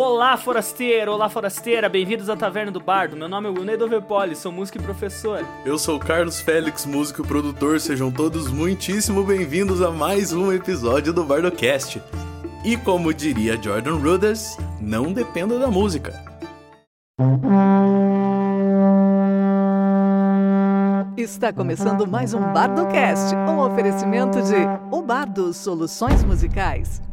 Olá, forasteiro! Olá, forasteira! Bem-vindos à Taverna do Bardo. Meu nome é Wilney Doverpoli, sou músico e professor. Eu sou o Carlos Félix, músico e produtor. Sejam todos muitíssimo bem-vindos a mais um episódio do BardoCast. E como diria Jordan Rudess, não dependa da música. Está começando mais um BardoCast, um oferecimento de O Bardo Soluções Musicais.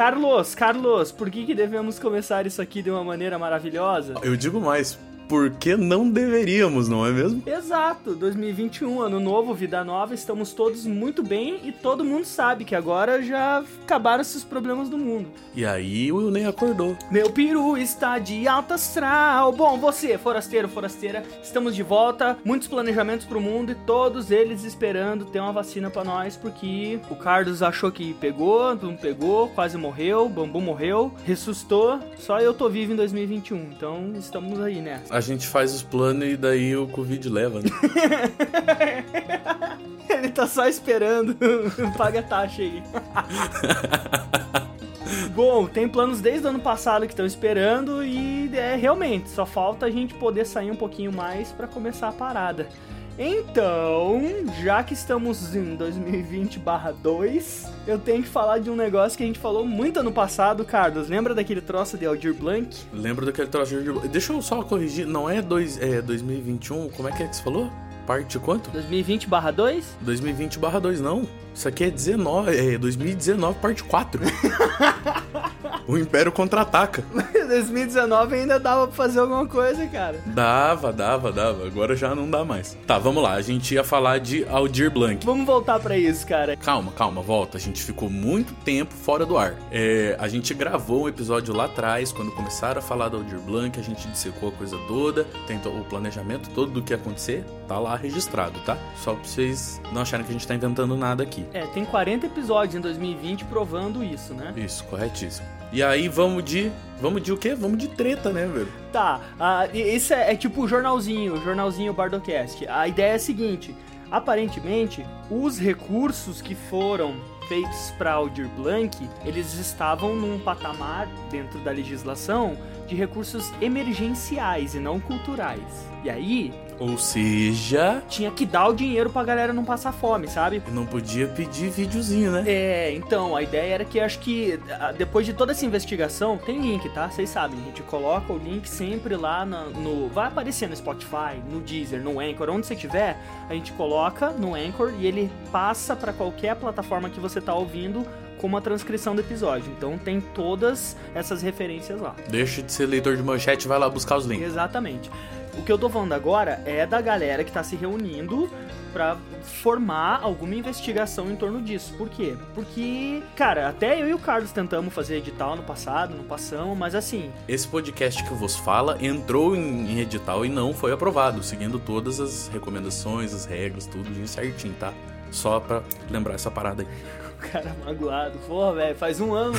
Carlos, Carlos, por que, que devemos começar isso aqui de uma maneira maravilhosa? Eu digo mais, porque não deveríamos, não é mesmo? Exato, 2021, ano novo, vida nova, estamos todos muito bem e todo mundo sabe que agora já acabaram esses problemas do mundo. E aí o Wilney acordou. Meu peru está de alta astral. Bom, você, forasteiro, forasteira, estamos de volta, muitos planejamentos pro mundo e todos eles esperando ter uma vacina para nós, porque o Carlos achou que pegou, não pegou, quase morreu, Bambu morreu, ressuscitou, só eu tô vivo em 2021, então estamos aí nessa. A gente faz os planos e daí o Covid leva, né? Ele tá só esperando. Paga a taxa aí. Bom, tem planos desde o ano passado que estão esperando e é realmente só falta a gente poder sair um pouquinho mais para começar a parada. Então, já que estamos em 2020/2, eu tenho que falar de um negócio que a gente falou muito ano passado, Carlos. Lembra daquele troço de Aldir Blanc? Lembro daquele troço de Aldir Blanc. Deixa eu só corrigir, não é, dois, é 2021, como é que é que você falou? Parte quanto? 2020/2? 2020/2 não. Isso aqui é 19, é 2019 parte 4. o Império contra-ataca. 2019 ainda dava pra fazer alguma coisa, cara. Dava, dava, dava. Agora já não dá mais. Tá, vamos lá. A gente ia falar de Aldir Blanc. Vamos voltar para isso, cara. Calma, calma, volta. A gente ficou muito tempo fora do ar. É, a gente gravou um episódio lá atrás, quando começaram a falar do Aldir Blanc, a gente dissecou a coisa toda, tentou o planejamento todo do que ia acontecer, tá lá registrado, tá? Só pra vocês não acharem que a gente tá inventando nada aqui. É, tem 40 episódios em 2020 provando isso, né? Isso, corretíssimo. E aí vamos de. Vamos de o quê? Vamos de treta, né, velho? Tá, uh, isso é, é tipo o jornalzinho, o jornalzinho Bardocast. A ideia é a seguinte: aparentemente, os recursos que foram feitos para Aldir Blanc, eles estavam num patamar dentro da legislação de recursos emergenciais e não culturais. E aí, ou seja. Tinha que dar o dinheiro pra galera não passar fome, sabe? Não podia pedir videozinho, né? É, então, a ideia era que acho que depois de toda essa investigação, tem link, tá? Vocês sabem, a gente coloca o link sempre lá no, no. Vai aparecer no Spotify, no Deezer, no Anchor, onde você tiver, a gente coloca no Anchor e ele passa para qualquer plataforma que você tá ouvindo como a transcrição do episódio. Então tem todas essas referências lá. Deixa de ser leitor de manchete, vai lá buscar os links. Exatamente. O que eu tô falando agora é da galera que tá se reunindo para formar alguma investigação em torno disso. Por quê? Porque, cara, até eu e o Carlos tentamos fazer edital no passado, não passamos, mas assim. Esse podcast que vos fala entrou em, em edital e não foi aprovado, seguindo todas as recomendações, as regras, tudo certinho, tá? Só pra lembrar essa parada aí. O cara magoado, pô, velho, faz um ano.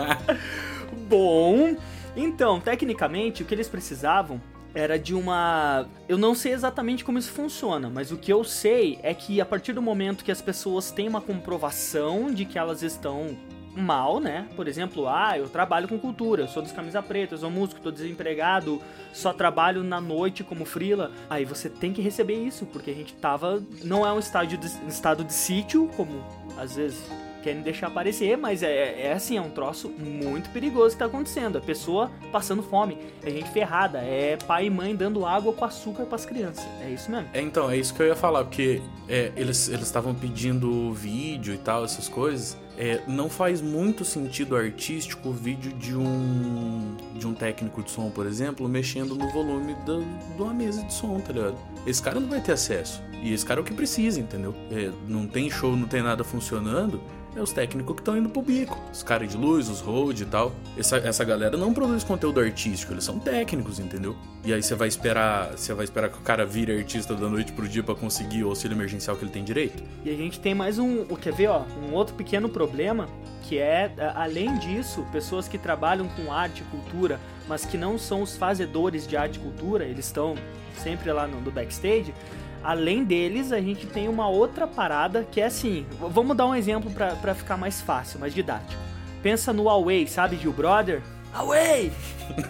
Bom, então, tecnicamente, o que eles precisavam era de uma. Eu não sei exatamente como isso funciona, mas o que eu sei é que a partir do momento que as pessoas têm uma comprovação de que elas estão mal, né? Por exemplo, ah, eu trabalho com cultura, sou dos camisa preta, sou músico, tô desempregado, só trabalho na noite como frila. Aí você tem que receber isso, porque a gente tava. Não é um estádio de, estado de sítio, como às vezes querem deixar aparecer, mas é, é assim, é um troço muito perigoso que tá acontecendo. A pessoa passando fome, é gente ferrada, é pai e mãe dando água com açúcar para as crianças. É isso mesmo. É, então, é isso que eu ia falar, porque é, eles estavam pedindo vídeo e tal, essas coisas. É, não faz muito sentido artístico o vídeo de um de um técnico de som, por exemplo, mexendo no volume da, de uma mesa de som, tá ligado? Esse cara não vai ter acesso. E esse cara é o que precisa, entendeu? É, não tem show, não tem nada funcionando é os técnicos que estão indo pro bico. Os caras de luz, os road e tal. Essa, essa galera não produz conteúdo artístico, eles são técnicos, entendeu? E aí você vai esperar. Você vai esperar que o cara vire artista da noite pro dia para conseguir o auxílio emergencial que ele tem direito? E a gente tem mais um. Quer ver, ó? Um outro pequeno problema que é, além disso, pessoas que trabalham com arte e cultura, mas que não são os fazedores de arte e cultura, eles estão sempre lá no, no backstage. Além deles, a gente tem uma outra parada que é assim. Vamos dar um exemplo para ficar mais fácil, mais didático. Pensa no Away, sabe, Gil Brother? Away!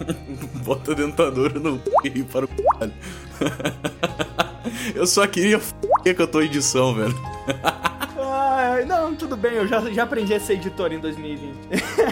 Bota a dentadura no e para o caralho. Eu só queria f que eu tô edição, velho. Ai, não, tudo bem, eu já, já aprendi a ser editor em 2020.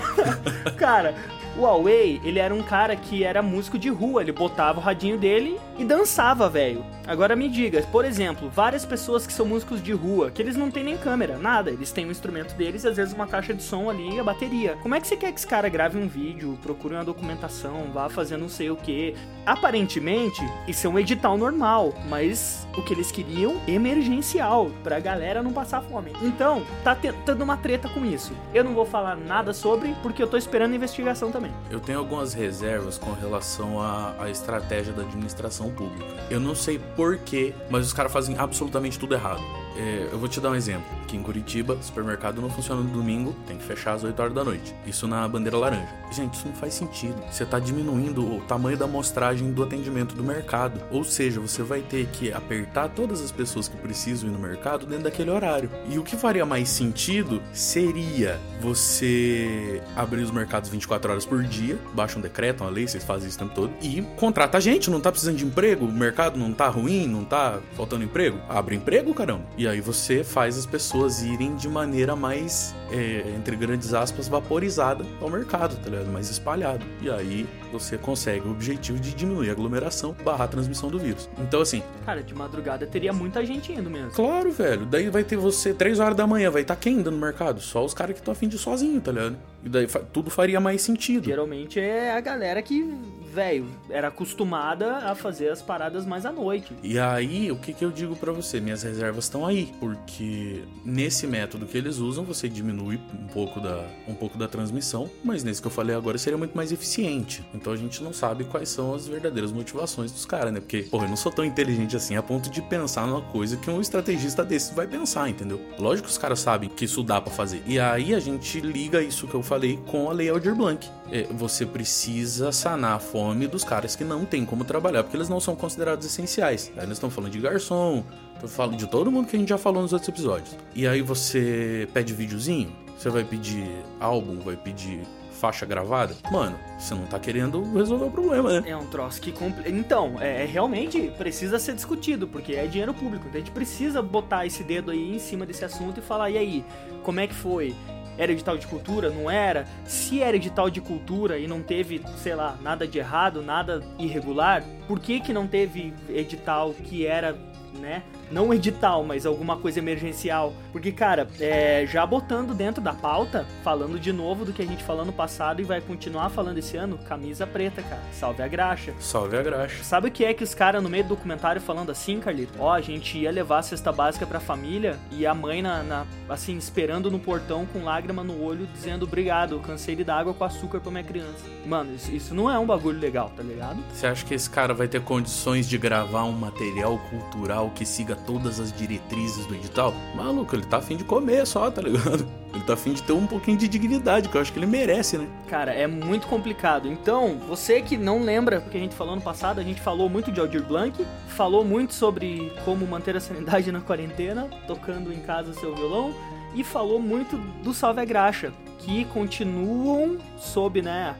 Cara, o Huawei, ele era um cara que era músico de rua, ele botava o radinho dele e dançava, velho. Agora me diga, por exemplo, várias pessoas que são músicos de rua, que eles não têm nem câmera, nada, eles têm um instrumento deles e às vezes uma caixa de som ali e a bateria. Como é que você quer que esse cara grave um vídeo, procure uma documentação, vá fazer não sei o que? Aparentemente, isso é um edital normal, mas o que eles queriam, emergencial, pra galera não passar fome. Então, tá tendo uma treta com isso. Eu não vou falar nada sobre, porque eu tô esperando a investigação também. Eu tenho algumas reservas com relação à, à estratégia da administração pública. Eu não sei porquê, mas os caras fazem absolutamente tudo errado. É, eu vou te dar um exemplo. Aqui em Curitiba, supermercado não funciona no domingo, tem que fechar às 8 horas da noite. Isso na bandeira laranja. Gente, isso não faz sentido. Você está diminuindo o tamanho da amostragem do atendimento do mercado. Ou seja, você vai ter que apertar todas as pessoas que precisam ir no mercado dentro daquele horário. E o que faria mais sentido seria você abrir os mercados 24 horas por dia, baixa um decreto, uma lei, vocês fazem isso o tempo todo, e contrata gente, não tá precisando de emprego, o mercado não tá ruim, não tá faltando emprego. Abre emprego, caramba. E aí você faz as pessoas irem de maneira mais, é, entre grandes aspas, vaporizada ao mercado, tá ligado? Mais espalhado. E aí você consegue o objetivo de diminuir a aglomeração, barrar a transmissão do vírus. Então, assim. Cara, de madrugada teria muita gente indo mesmo. Claro, velho. Daí vai ter você, 3 horas da manhã, vai estar tá quem indo no mercado? Só os caras que estão afim de ir sozinho, tá ligado? E daí tudo faria mais sentido. Geralmente é a galera que, velho, era acostumada a fazer as paradas mais à noite. E aí, o que, que eu digo para você? Minhas reservas estão aí. Porque nesse método que eles usam, você diminui um pouco da, um pouco da transmissão. Mas nesse que eu falei agora, seria muito mais eficiente. Então a gente não sabe quais são as verdadeiras motivações dos caras, né? Porque, porra, eu não sou tão inteligente assim a ponto de pensar numa coisa que um estrategista desse vai pensar, entendeu? Lógico que os caras sabem que isso dá para fazer. E aí a gente liga isso que eu falei com a Lei Aldir Blanc. É, você precisa sanar a fome dos caras que não tem como trabalhar, porque eles não são considerados essenciais. Aí nós estamos falando de garçom, falando de todo mundo que a gente já falou nos outros episódios. E aí você pede videozinho, você vai pedir álbum, vai pedir faixa gravada, mano, você não tá querendo resolver o problema, né? É um troço que. Compl... Então, é, é, realmente precisa ser discutido, porque é dinheiro público. Então a gente precisa botar esse dedo aí em cima desse assunto e falar: e aí, como é que foi? Era edital de cultura? Não era? Se era edital de cultura e não teve, sei lá, nada de errado, nada irregular, por que, que não teve edital que era, né? Não edital, mas alguma coisa emergencial. Porque, cara, é, já botando dentro da pauta, falando de novo do que a gente falou no passado e vai continuar falando esse ano, camisa preta, cara. Salve a graxa. Salve a graxa. Sabe o que é que os caras no meio do documentário falando assim, Carlito? Ó, a gente ia levar a cesta básica pra família e a mãe, na, na assim, esperando no portão com lágrima no olho, dizendo obrigado, cansei de dar água com açúcar pra minha criança. Mano, isso, isso não é um bagulho legal, tá ligado? Você acha que esse cara vai ter condições de gravar um material cultural que siga todas as diretrizes do edital, maluco, ele tá afim de comer só, tá ligado? Ele tá afim de ter um pouquinho de dignidade, que eu acho que ele merece, né? Cara, é muito complicado. Então, você que não lembra o que a gente falou no passado, a gente falou muito de Aldir Blanc, falou muito sobre como manter a sanidade na quarentena, tocando em casa seu violão, e falou muito do Salve a Graxa, que continuam sob, né,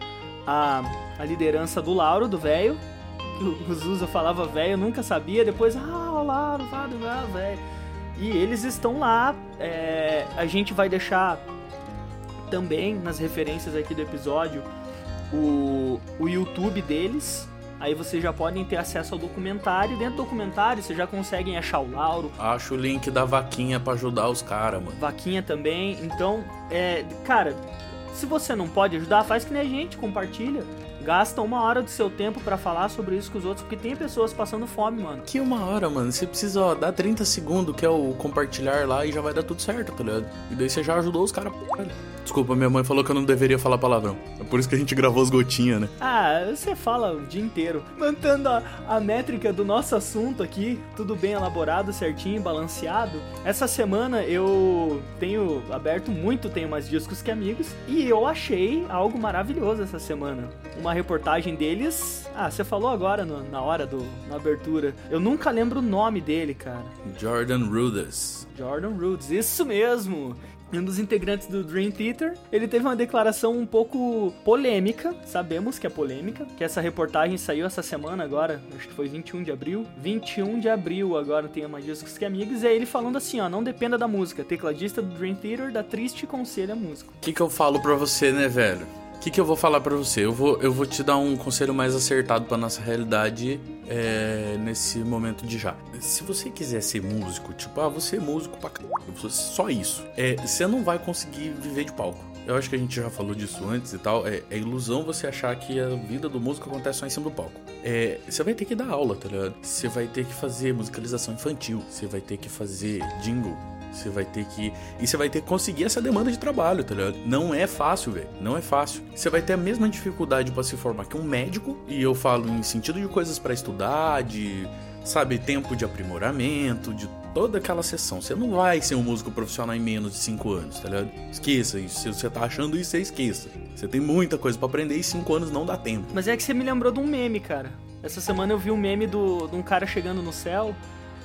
a, a liderança do Lauro, do velho, o Zusa falava velho, eu nunca sabia. Depois, ah, olá, ah, velho. E eles estão lá. É, a gente vai deixar também nas referências aqui do episódio o, o YouTube deles. Aí vocês já podem ter acesso ao documentário. Dentro do documentário vocês já conseguem achar o Lauro. Acho o link da vaquinha para ajudar os caras, mano. Vaquinha também. Então, é, cara, Se você não pode ajudar, faz que nem a gente, compartilha. Gasta uma hora do seu tempo para falar sobre isso com os outros, porque tem pessoas passando fome, mano. Que uma hora, mano. Você precisa, ó, dar 30 segundos, que é o compartilhar lá, e já vai dar tudo certo, tá ligado? E daí você já ajudou os caras. Desculpa, minha mãe falou que eu não deveria falar palavrão. É por isso que a gente gravou as gotinhas, né? Ah, você fala o dia inteiro. Mantendo a, a métrica do nosso assunto aqui, tudo bem elaborado, certinho, balanceado. Essa semana eu tenho aberto muito Tenho Mais Discos Que Amigos e eu achei algo maravilhoso essa semana. Uma reportagem deles. Ah, você falou agora no, na hora do na abertura. Eu nunca lembro o nome dele, cara. Jordan Rudess. Jordan Rudess, isso mesmo um dos integrantes do Dream Theater, ele teve uma declaração um pouco polêmica, sabemos que é polêmica, que essa reportagem saiu essa semana agora, acho que foi 21 de abril. 21 de abril agora tem mais discos que amigos, e é ele falando assim, ó, não dependa da música, tecladista do Dream Theater dá triste conselho à música. O que que eu falo pra você, né, velho? O que, que eu vou falar para você? Eu vou, eu vou te dar um conselho mais acertado para nossa realidade é, nesse momento de já. Se você quiser ser músico, tipo, ah, você é músico pra c... só isso. É, você não vai conseguir viver de palco. Eu acho que a gente já falou disso antes e tal. É, é ilusão você achar que a vida do músico acontece só em cima do palco. É, você vai ter que dar aula, tá ligado? Você vai ter que fazer musicalização infantil. Você vai ter que fazer jingle você vai ter que. E você vai ter que conseguir essa demanda de trabalho, tá ligado? Não é fácil, velho. Não é fácil. Você vai ter a mesma dificuldade para se formar que um médico. E eu falo em sentido de coisas para estudar, de. Sabe, tempo de aprimoramento, de toda aquela sessão. Você não vai ser um músico profissional em menos de 5 anos, tá ligado? Esqueça isso. Se você tá achando isso, você esqueça. Você tem muita coisa para aprender e 5 anos não dá tempo. Mas é que você me lembrou de um meme, cara. Essa semana eu vi um meme do, de um cara chegando no céu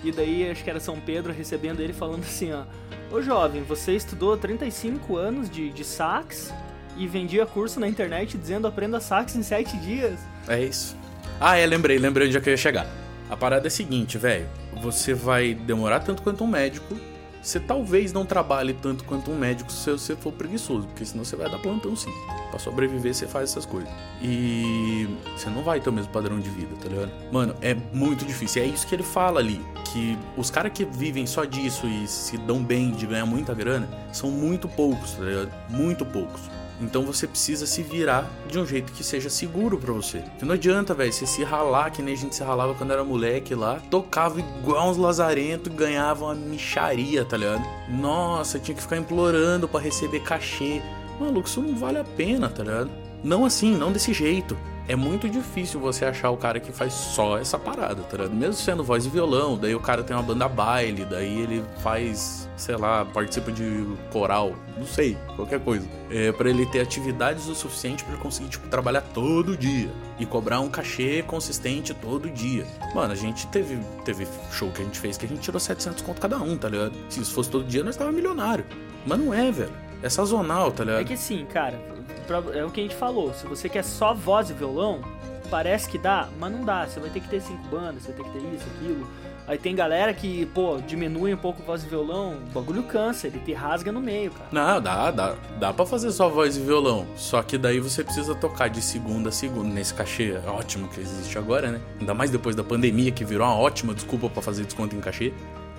e daí acho que era São Pedro recebendo ele falando assim, ó. Ô jovem, você estudou 35 anos de, de sax e vendia curso na internet dizendo aprenda sax em 7 dias. É isso. Ah, é, lembrei, lembrei onde é que eu ia chegar. A parada é a seguinte, velho. Você vai demorar tanto quanto um médico você talvez não trabalhe tanto quanto um médico se você for preguiçoso, porque senão você vai dar plantão sim. Pra sobreviver, você faz essas coisas. E você não vai ter o mesmo padrão de vida, tá ligado? Mano, é muito difícil. É isso que ele fala ali. Que os caras que vivem só disso e se dão bem de ganhar muita grana são muito poucos, tá ligado? Muito poucos. Então você precisa se virar de um jeito que seja seguro para você. Não adianta, velho, você se ralar que nem a gente se ralava quando era moleque lá. Tocava igual uns lazarentos e ganhava uma micharia, tá ligado? Nossa, tinha que ficar implorando para receber cachê. Maluco, isso não vale a pena, tá ligado? Não assim, não desse jeito é muito difícil você achar o cara que faz só essa parada, tá ligado? Mesmo sendo voz e violão, daí o cara tem uma banda baile, daí ele faz, sei lá, participa de coral, não sei, qualquer coisa. É para ele ter atividades o suficiente para conseguir, tipo, trabalhar todo dia e cobrar um cachê consistente todo dia. Mano, a gente teve, teve show que a gente fez que a gente tirou 700 conto cada um, tá ligado? Se isso fosse todo dia, nós tava milionário. Mas não é, velho. É sazonal, tá ligado? É que sim, cara, é o que a gente falou. Se você quer só voz e violão, parece que dá, mas não dá. Você vai ter que ter cinco bandas, você vai ter que ter isso, aquilo. Aí tem galera que, pô, diminui um pouco voz e violão, o bagulho cansa, ele te rasga no meio, cara. Não, dá, dá. Dá pra fazer só voz e violão. Só que daí você precisa tocar de segunda a segunda, nesse cachê ótimo que existe agora, né? Ainda mais depois da pandemia, que virou uma ótima desculpa para fazer desconto em cachê.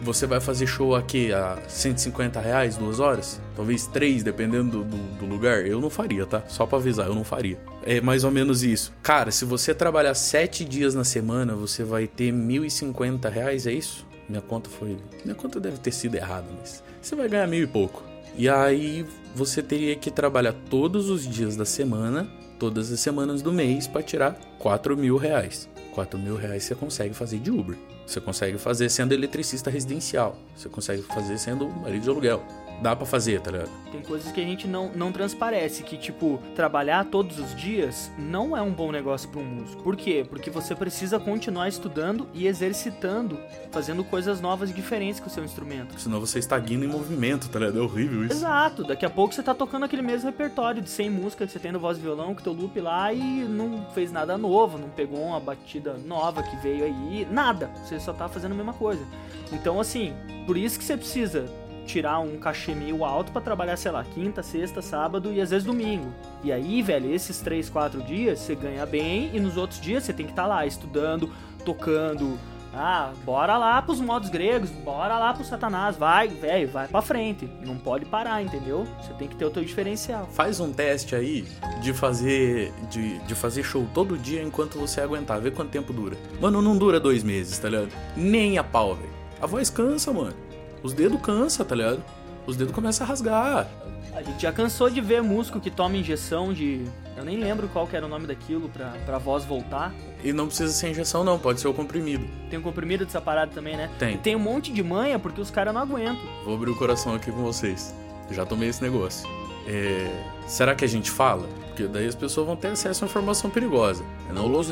Você vai fazer show aqui a 150 reais, duas horas? Talvez três, dependendo do, do, do, lugar. Eu não faria, tá? Só pra avisar, eu não faria. É mais ou menos isso. Cara, se você trabalhar sete dias na semana, você vai ter 1.050 reais, é isso? Minha conta foi. Minha conta deve ter sido errada, mas. Você vai ganhar mil e pouco. E aí você teria que trabalhar todos os dias da semana, todas as semanas do mês, para tirar 4 mil reais. 4 mil reais você consegue fazer de Uber. Você consegue fazer sendo eletricista residencial. Você consegue fazer sendo marido de aluguel dá para fazer, tá ligado? Tem coisas que a gente não, não transparece, que tipo, trabalhar todos os dias não é um bom negócio para um músico. Por quê? Porque você precisa continuar estudando e exercitando, fazendo coisas novas e diferentes com o seu instrumento. Senão você estagna em movimento, tá ligado? É horrível isso. Exato, daqui a pouco você tá tocando aquele mesmo repertório de 100 músicas que você tem no voz e violão, que teu loop lá e não fez nada novo, não pegou uma batida nova que veio aí, nada. Você só tá fazendo a mesma coisa. Então, assim, por isso que você precisa tirar um cachê meio alto para trabalhar, sei lá, quinta, sexta, sábado e às vezes domingo. E aí, velho, esses três, quatro dias você ganha bem e nos outros dias você tem que estar tá lá estudando, tocando, Ah, bora lá pros modos gregos, bora lá pro Satanás, vai, velho, vai pra frente. Não pode parar, entendeu? Você tem que ter o teu diferencial. Faz um teste aí de fazer de, de fazer show todo dia enquanto você aguentar, vê quanto tempo dura. Mano, não dura dois meses, tá ligado? Nem a pau, velho. A voz cansa, mano. Os dedos cansa, tá ligado? Os dedos começam a rasgar. A gente já cansou de ver músico que toma injeção de. Eu nem lembro qual que era o nome daquilo pra, pra voz voltar. E não precisa ser injeção, não, pode ser o comprimido. Tem um comprimido dessa parada também, né? Tem. E tem um monte de manha porque os caras não aguentam. Vou abrir o coração aqui com vocês. Já tomei esse negócio. É... Será que a gente fala? Porque daí as pessoas vão ter acesso a informação perigosa. É não los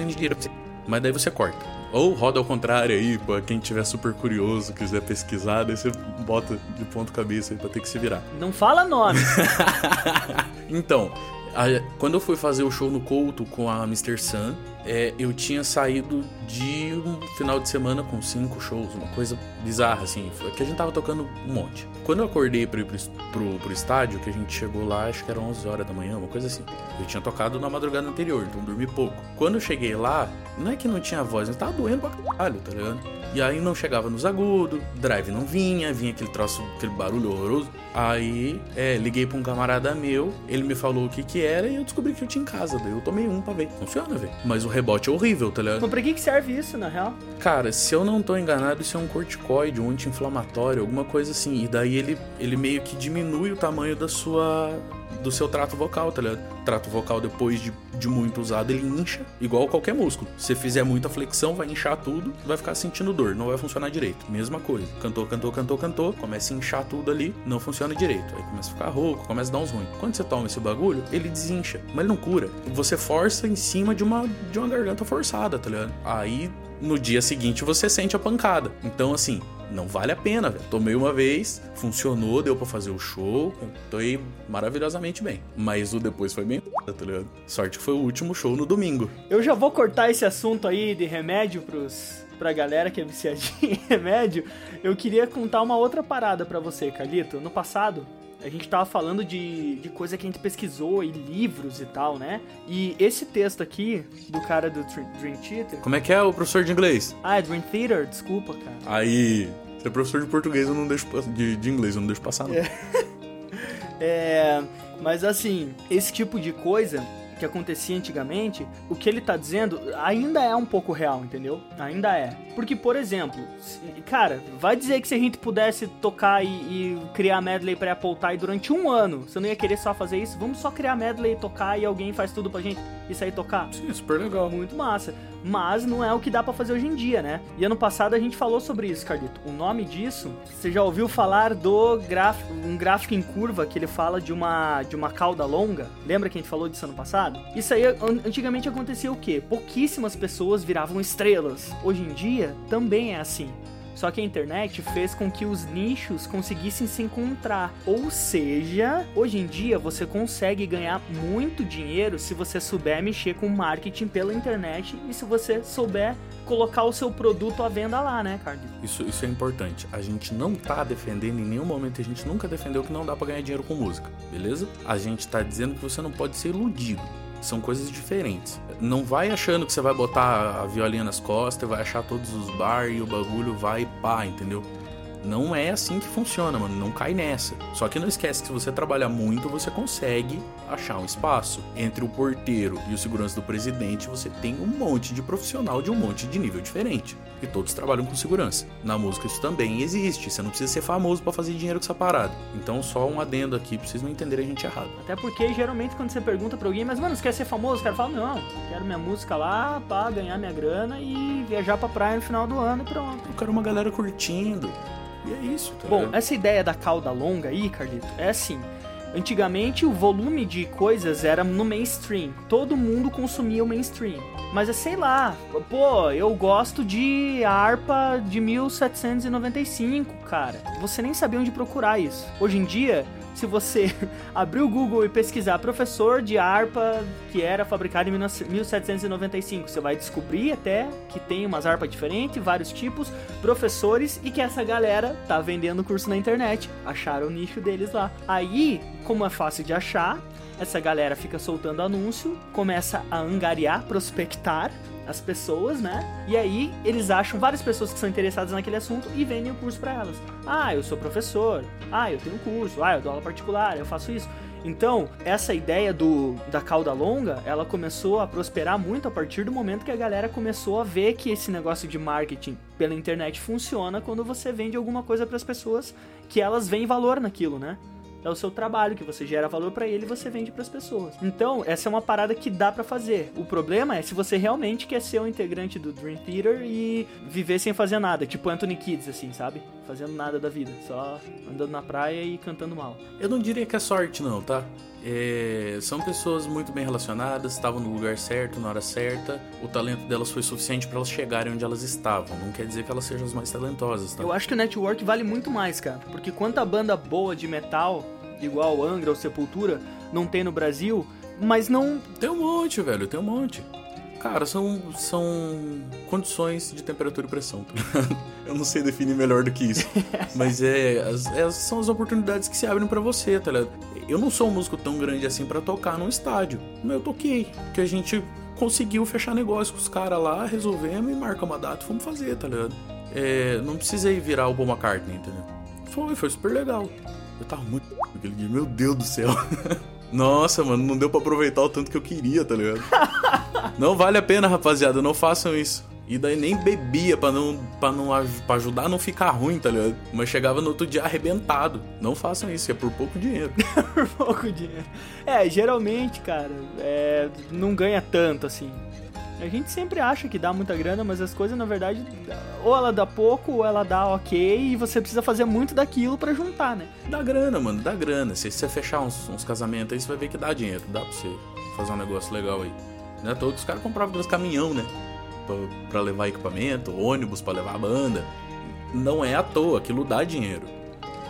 Mas daí você corta. Ou roda ao contrário aí, pra quem tiver super curioso, quiser pesquisar, daí você bota de ponto cabeça aí pra ter que se virar. Não fala nome. então, a, quando eu fui fazer o show no Couto com a Mr. Sun, é, eu tinha saído de um final de semana com cinco shows, uma coisa bizarra, assim, foi que a gente tava tocando um monte. Quando eu acordei pra ir pro, pro, pro, estádio, que a gente chegou lá, acho que era 11 horas da manhã, uma coisa assim. Eu tinha tocado na madrugada anterior, então dormi pouco. Quando eu cheguei lá, não é que não tinha voz, mas tava doendo pra caralho, tá ligado? E aí não chegava nos agudos, drive não vinha, vinha aquele troço, aquele barulho horroroso. Aí, é, liguei pra um camarada meu, ele me falou o que que era e eu descobri que eu tinha em casa. Daí eu tomei um pra ver. Funciona, velho. Mas o rebote é horrível, tá ligado? Mas pra que que serve isso, na real? Cara, se eu não tô enganado, isso é um corticoide, um anti-inflamatório, alguma coisa assim. E daí ele, ele meio que diminui o tamanho da sua do seu trato vocal, tá ligado? Trato vocal, depois de, de muito usado, ele incha, igual qualquer músculo. Se fizer muita flexão, vai inchar tudo, vai ficar sentindo dor, não vai funcionar direito. Mesma coisa. Cantou, cantou, cantou, cantou, começa a inchar tudo ali, não funciona direito. Aí começa a ficar rouco, começa a dar uns ruins. Quando você toma esse bagulho, ele desincha, mas ele não cura. Você força em cima de uma, de uma garganta forçada, tá ligado? Aí no dia seguinte você sente a pancada. Então, assim, não vale a pena, velho. Tomei uma vez, funcionou, deu para fazer o show, tô aí maravilhosamente bem. Mas o depois foi bem, tá ligado? Sorte que foi o último show no domingo. Eu já vou cortar esse assunto aí de remédio pros pra galera que é viciadinha em remédio. Eu queria contar uma outra parada para você, Carlito. No passado, a gente tava falando de, de coisa que a gente pesquisou e livros e tal, né? E esse texto aqui, do cara do Dream Theater. Como é que é o professor de inglês? Ah, é Dream Theater, desculpa, cara. Aí, você é professor de português, eu não deixo de, de inglês, eu não deixo passar, não. É. é, mas assim, esse tipo de coisa que acontecia antigamente, o que ele tá dizendo ainda é um pouco real, entendeu? Ainda é. Porque, por exemplo, cara, vai dizer que se a gente pudesse tocar e, e criar medley pra Apple Tie durante um ano, você não ia querer só fazer isso? Vamos só criar medley, tocar e alguém faz tudo pra gente e sair tocar? Sim, super legal. Muito massa. Mas não é o que dá para fazer hoje em dia, né? E ano passado a gente falou sobre isso, Carlito. O nome disso, você já ouviu falar do gráfico, um gráfico em curva que ele fala de uma, de uma cauda longa? Lembra que a gente falou disso ano passado? Isso aí, antigamente acontecia o quê? Pouquíssimas pessoas viravam estrelas. Hoje em dia, também é assim. Só que a internet fez com que os nichos conseguissem se encontrar. Ou seja, hoje em dia você consegue ganhar muito dinheiro se você souber mexer com marketing pela internet e se você souber colocar o seu produto à venda lá, né, Carlos? Isso, isso é importante. A gente não tá defendendo em nenhum momento, a gente nunca defendeu que não dá para ganhar dinheiro com música, beleza? A gente tá dizendo que você não pode ser iludido. São coisas diferentes. Não vai achando que você vai botar a violinha nas costas, vai achar todos os bar e o bagulho vai pá, entendeu? Não é assim que funciona, mano. Não cai nessa. Só que não esquece que se você trabalhar muito, você consegue achar um espaço. Entre o porteiro e o segurança do presidente, você tem um monte de profissional de um monte de nível diferente. E todos trabalham com segurança. Na música isso também existe. Você não precisa ser famoso para fazer dinheiro com essa parada. Então só um adendo aqui pra vocês não entenderem a gente errado. Até porque geralmente quando você pergunta pra alguém, mas mano, você quer ser famoso? O cara fala, não, quero minha música lá pra ganhar minha grana e viajar pra praia no final do ano e pronto. Eu quero uma galera curtindo. E é isso, tá Bom, essa ideia da cauda longa aí, Carlito, é assim. Antigamente o volume de coisas era no mainstream. Todo mundo consumia o mainstream. Mas é sei lá, pô, eu gosto de harpa de 1795, cara. Você nem sabia onde procurar isso. Hoje em dia, se você abrir o Google e pesquisar professor de harpa que era fabricado em 1795, você vai descobrir até que tem umas harpas diferentes, vários tipos, professores e que essa galera tá vendendo curso na internet. Acharam o nicho deles lá. Aí, como é fácil de achar, essa galera fica soltando anúncio, começa a angariar, prospectar as pessoas, né? E aí eles acham várias pessoas que são interessadas naquele assunto e vendem o curso para elas. Ah, eu sou professor. Ah, eu tenho curso. Ah, eu dou aula particular, eu faço isso. Então, essa ideia do da cauda longa, ela começou a prosperar muito a partir do momento que a galera começou a ver que esse negócio de marketing pela internet funciona quando você vende alguma coisa para as pessoas que elas veem valor naquilo, né? É o seu trabalho que você gera valor para ele e você vende para as pessoas. Então, essa é uma parada que dá para fazer. O problema é se você realmente quer ser um integrante do Dream Theater e viver sem fazer nada, tipo Anthony Kids assim, sabe? Fazendo nada da vida, só andando na praia e cantando mal. Eu não diria que é sorte não, tá? É, são pessoas muito bem relacionadas, estavam no lugar certo, na hora certa. O talento delas foi suficiente para elas chegarem onde elas estavam. Não quer dizer que elas sejam as mais talentosas, tá? Eu acho que o network vale muito mais, cara. Porque quanta banda boa de metal, igual Angra ou Sepultura, não tem no Brasil, mas não. Tem um monte, velho, tem um monte. Cara, são, são condições de temperatura e pressão. Tá Eu não sei definir melhor do que isso. Mas é, as, é, são as oportunidades que se abrem para você, tá ligado? Eu não sou um músico tão grande assim para tocar num estádio. Mas eu toquei. Que a gente conseguiu fechar negócio com os caras lá, resolvemos e marca uma data e fomos fazer, tá ligado? É, não precisei virar o Paul McCartney, entendeu? Foi, foi super legal. Eu tava muito aquele dia, meu Deus do céu. Nossa, mano, não deu pra aproveitar o tanto que eu queria, tá ligado? não vale a pena, rapaziada, não façam isso. E daí nem bebia pra não, pra não pra ajudar a não ficar ruim, tá ligado? Mas chegava no outro dia arrebentado. Não façam isso, é por pouco dinheiro. por pouco dinheiro. É, geralmente, cara, é, não ganha tanto assim. A gente sempre acha que dá muita grana, mas as coisas, na verdade, ou ela dá pouco, ou ela dá ok, e você precisa fazer muito daquilo para juntar, né? Dá grana, mano, dá grana. Se você fechar uns, uns, casamentos aí, você vai ver que dá dinheiro. Dá pra você fazer um negócio legal aí. Né? Todos os caras compravam aqueles caminhão, né? Pra levar equipamento, ônibus pra levar a banda. Não é à toa, aquilo dá dinheiro.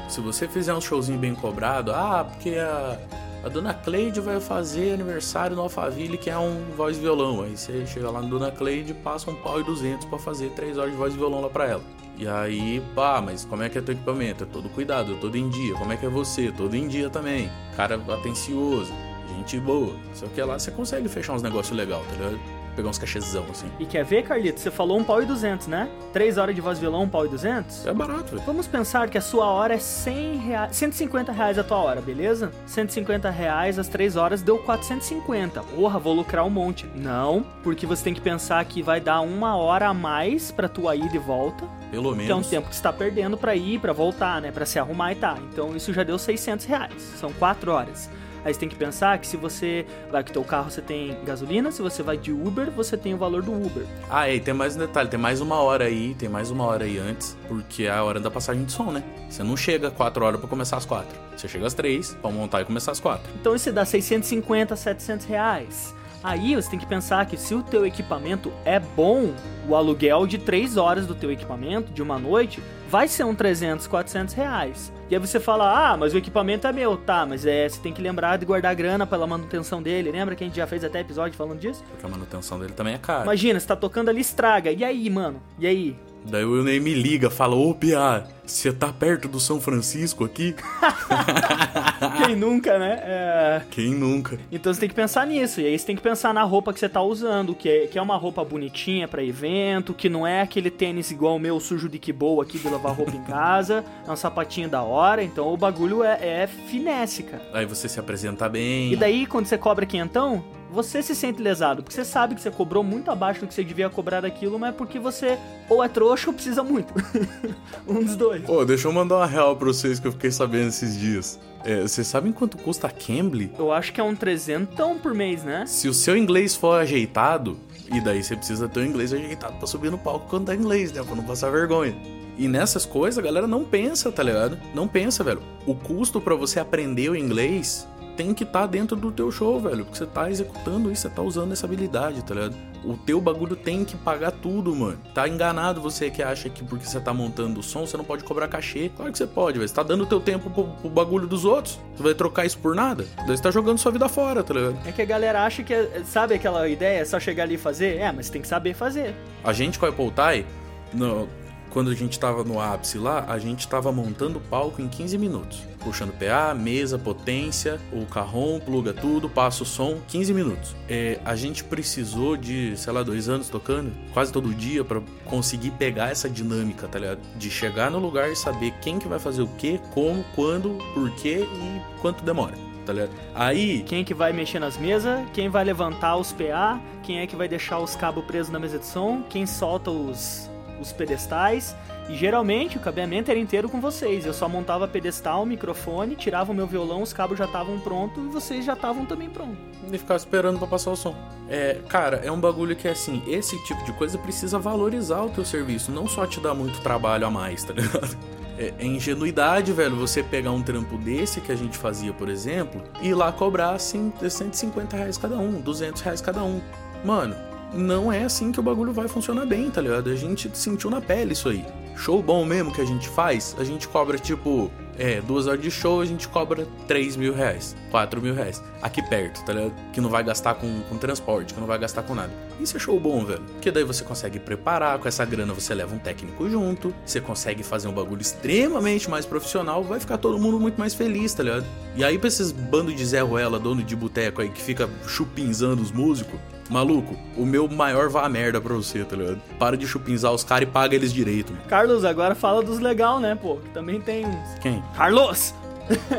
Se você fizer um showzinho bem cobrado, ah, porque a a dona Cleide vai fazer aniversário no Alphaville, que é um voz violão. Aí você chega lá na dona Cleide, passa um pau e duzentos para fazer três horas de voz violão lá pra ela. E aí, pá, mas como é que é teu equipamento? É todo cuidado, todo em dia. Como é que é você? Todo em dia também. Cara atencioso, gente boa. Só que lá você consegue fechar uns negócios legais, tá ligado? Pegar uns cachezão, assim. E quer ver, Carlito? Você falou um pau e duzentos, né? Três horas de voz violão, um pau e duzentos? É barato, velho. Vamos pensar que a sua hora é 100 reais, 150 reais a tua hora, beleza? 150 reais as três horas deu 450. Porra, vou lucrar um monte. Não, porque você tem que pensar que vai dar uma hora a mais pra tua ida e volta. Pelo menos. Que é um tempo que você tá perdendo pra ir, pra voltar, né? Pra se arrumar e tá. Então isso já deu 600 reais. São quatro horas. Aí você tem que pensar que se você vai com o teu carro, você tem gasolina, se você vai de Uber, você tem o valor do Uber. Ah, e tem mais um detalhe, tem mais uma hora aí, tem mais uma hora aí antes, porque é a hora da passagem de som, né? Você não chega 4 horas para começar às 4. Você chega às 3 para montar e começar às 4. Então isso dá 650, 700 reais. Aí você tem que pensar que se o teu equipamento é bom, o aluguel de 3 horas do teu equipamento, de uma noite, vai ser um 300, 400 reais. E aí você fala, ah, mas o equipamento é meu. Tá, mas é, você tem que lembrar de guardar grana pela manutenção dele. Lembra que a gente já fez até episódio falando disso? Porque a manutenção dele também é cara. Imagina, você tá tocando ali, estraga. E aí, mano? E aí? Daí o Ney me liga, fala, ô Pia, você tá perto do São Francisco aqui? Quem nunca, né? É... Quem nunca? Então você tem que pensar nisso. E aí você tem que pensar na roupa que você tá usando, que é, que é uma roupa bonitinha para evento, que não é aquele tênis igual o meu sujo de que boa aqui de lavar roupa em casa. É um sapatinho da hora. Então o bagulho é, é finesse, cara. Aí você se apresenta bem. E daí, quando você cobra quentão, você se sente lesado, porque você sabe que você cobrou muito abaixo do que você devia cobrar daquilo, mas é porque você ou é trouxa ou precisa muito. um dos dois. Pô, deixa eu mandar uma real pra vocês que eu fiquei sabendo esses dias. É, vocês sabem quanto custa a Cambly? Eu acho que é um trezentão por mês, né? Se o seu inglês for ajeitado, e daí você precisa ter o inglês ajeitado pra subir no palco quando tá inglês, né? Pra não passar vergonha. E nessas coisas a galera não pensa, tá ligado? Não pensa, velho. O custo para você aprender o inglês tem que estar tá dentro do teu show, velho. Porque você tá executando isso, você tá usando essa habilidade, tá ligado? O teu bagulho tem que pagar tudo, mano. Tá enganado você que acha que porque você tá montando o som, você não pode cobrar cachê. Claro que você pode, velho. Você tá dando o teu tempo pro, pro, bagulho dos outros. Você vai trocar isso por nada? Daí você tá jogando sua vida fora, tá ligado? É que a galera acha que, sabe aquela ideia, é só chegar ali e fazer? É, mas você tem que saber fazer. A gente com a Apple Tie, no, quando a gente tava no ápice lá, a gente tava montando o palco em 15 minutos. Puxando PA, mesa, potência, o carrom, pluga tudo, passa o som, 15 minutos. É, a gente precisou de, sei lá, dois anos tocando, quase todo dia, para conseguir pegar essa dinâmica, tá ligado? De chegar no lugar e saber quem que vai fazer o que, como, quando, por quê e quanto demora. Tá? Aí. Quem é que vai mexer nas mesas, quem vai levantar os PA, quem é que vai deixar os cabos presos na mesa de som, quem solta os, os pedestais. E geralmente o cabeamento era inteiro com vocês. Eu só montava pedestal, microfone, tirava o meu violão, os cabos já estavam prontos e vocês já estavam também prontos. E ficava esperando para passar o som. É, cara, é um bagulho que é assim, esse tipo de coisa precisa valorizar o teu serviço, não só te dar muito trabalho a mais, tá ligado? É, é ingenuidade, velho, você pegar um trampo desse que a gente fazia, por exemplo, e ir lá cobrar assim, 150 reais cada um, 200 reais cada um. Mano, não é assim que o bagulho vai funcionar bem, tá ligado? A gente sentiu na pele isso aí. Show bom mesmo que a gente faz, a gente cobra tipo, é, duas horas de show, a gente cobra 3 mil reais, 4 mil reais. Aqui perto, tá ligado? Que não vai gastar com, com transporte, que não vai gastar com nada. Isso é show bom, velho. Porque daí você consegue preparar, com essa grana você leva um técnico junto, você consegue fazer um bagulho extremamente mais profissional, vai ficar todo mundo muito mais feliz, tá ligado? E aí pra esses bandos de Zé Ruela, dono de boteco aí, que fica chupinzando os músicos, Maluco, o meu maior vá a merda pra você, tá ligado? Para de chupinzar os caras e paga eles direito. Mano. Carlos, agora fala dos legal, né, pô? Que também tem uns. Quem? Carlos!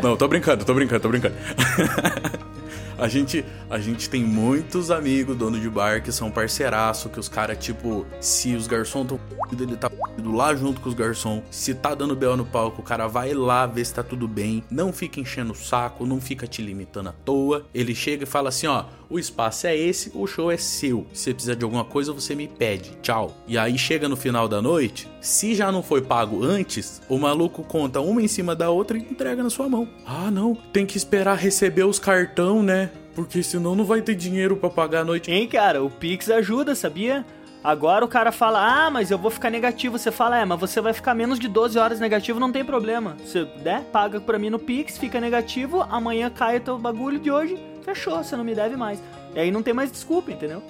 Não, tô brincando, tô brincando, tô brincando. A gente, a gente tem muitos amigos dono de bar que são parceiraço, que os caras, tipo, se os garçons tão ele tá lá junto com os garçons. Se tá dando B.O. no palco, o cara vai lá ver se tá tudo bem. Não fica enchendo o saco, não fica te limitando à toa. Ele chega e fala assim: ó, o espaço é esse, o show é seu. Se você precisar de alguma coisa, você me pede. Tchau. E aí chega no final da noite, se já não foi pago antes, o maluco conta uma em cima da outra e entrega na sua mão. Ah, não, tem que esperar receber os cartão, né? Porque senão não vai ter dinheiro para pagar a noite. Hein, cara, o Pix ajuda, sabia? Agora o cara fala, ah, mas eu vou ficar negativo. Você fala, é, mas você vai ficar menos de 12 horas negativo, não tem problema. Você der, paga pra mim no Pix, fica negativo, amanhã cai o teu bagulho de hoje, fechou, você não me deve mais. E aí não tem mais desculpa, entendeu?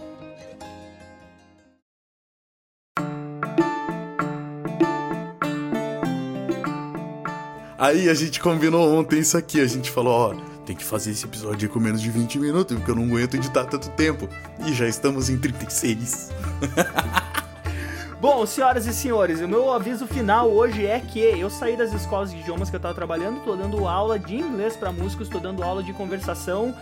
Aí a gente combinou ontem isso aqui, a gente falou, ó tem que fazer esse episódio com menos de 20 minutos, porque eu não aguento editar tanto tempo. E já estamos em 36. Bom, senhoras e senhores, o meu aviso final hoje é que eu saí das escolas de idiomas que eu tava trabalhando, tô dando aula de inglês para músicos, tô dando aula de conversação.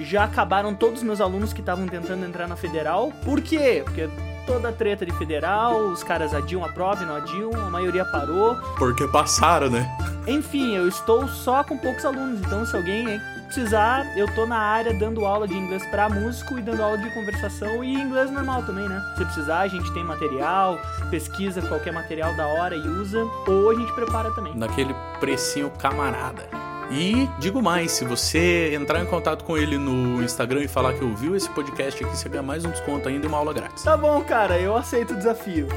Já acabaram todos os meus alunos que estavam tentando entrar na federal. Por quê? Porque toda a treta de federal, os caras adiam a prova e não adiam, a maioria parou. Porque passaram, né? Enfim, eu estou só com poucos alunos, então se alguém precisar, eu tô na área dando aula de inglês para músico e dando aula de conversação e inglês normal também, né? Se precisar, a gente tem material, pesquisa qualquer material da hora e usa, ou a gente prepara também. Naquele precinho camarada. E digo mais, se você entrar em contato com ele no Instagram e falar que ouviu esse podcast aqui, você ganha mais um desconto ainda e uma aula grátis. Tá bom, cara, eu aceito o desafio.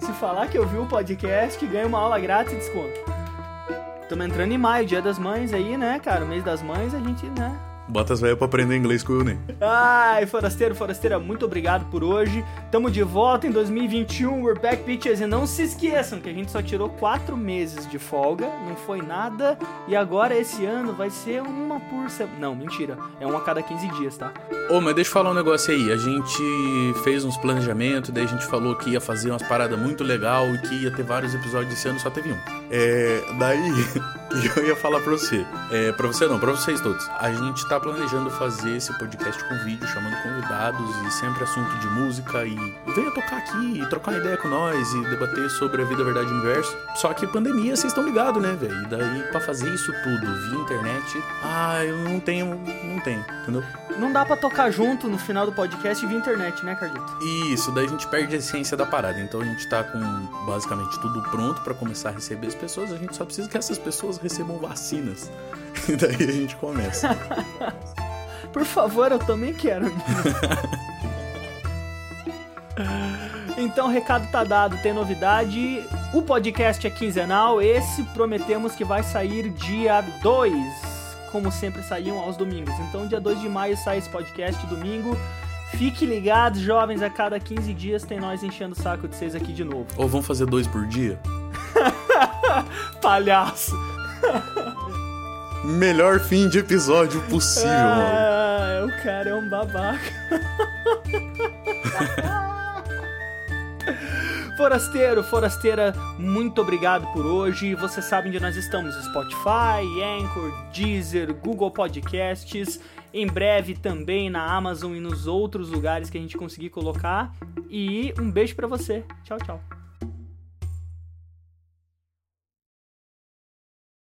Se falar que ouviu o podcast, ganha uma aula grátis e desconto. Estamos entrando em maio, dia das mães aí, né, cara? O mês das mães a gente, né, Bota as velhas pra aprender inglês com o Ney. Ai, forasteiro, forasteira, muito obrigado por hoje. Tamo de volta em 2021, we're back, bitches. E não se esqueçam que a gente só tirou quatro meses de folga, não foi nada. E agora esse ano vai ser uma por semana. Não, mentira, é uma a cada 15 dias, tá? Ô, oh, mas deixa eu falar um negócio aí. A gente fez uns planejamentos, daí a gente falou que ia fazer umas paradas muito legal e que ia ter vários episódios esse ano, só teve um. É. Daí, eu ia falar pra você. É, pra você não, pra vocês todos. A gente tá planejando fazer esse podcast com vídeo, chamando convidados e sempre assunto de música e venha tocar aqui e trocar uma ideia com nós e debater sobre a vida, a verdade e o universo. Só que pandemia, vocês estão ligados, né, velho? E daí, pra fazer isso tudo via internet, ah, eu não tenho, não tenho, entendeu? Não dá para tocar junto no final do podcast via internet, né, Carlito? Isso, daí a gente perde a essência da parada. Então a gente tá com basicamente tudo pronto para começar a receber as pessoas. A gente só precisa que essas pessoas recebam vacinas. E daí a gente começa. Por favor, eu também quero. então, recado tá dado, tem novidade. O podcast é quinzenal, esse prometemos que vai sair dia 2, como sempre saíam aos domingos. Então, dia 2 de maio sai esse podcast domingo. Fique ligado, jovens, a cada 15 dias tem nós enchendo o saco de vocês aqui de novo. Ou vamos fazer dois por dia? Palhaço! Melhor fim de episódio possível, mano. Ah, o cara é um babaca. Forasteiro, forasteira, muito obrigado por hoje. Você sabe onde nós estamos: Spotify, Anchor, Deezer, Google Podcasts. Em breve também na Amazon e nos outros lugares que a gente conseguir colocar. E um beijo pra você. Tchau, tchau.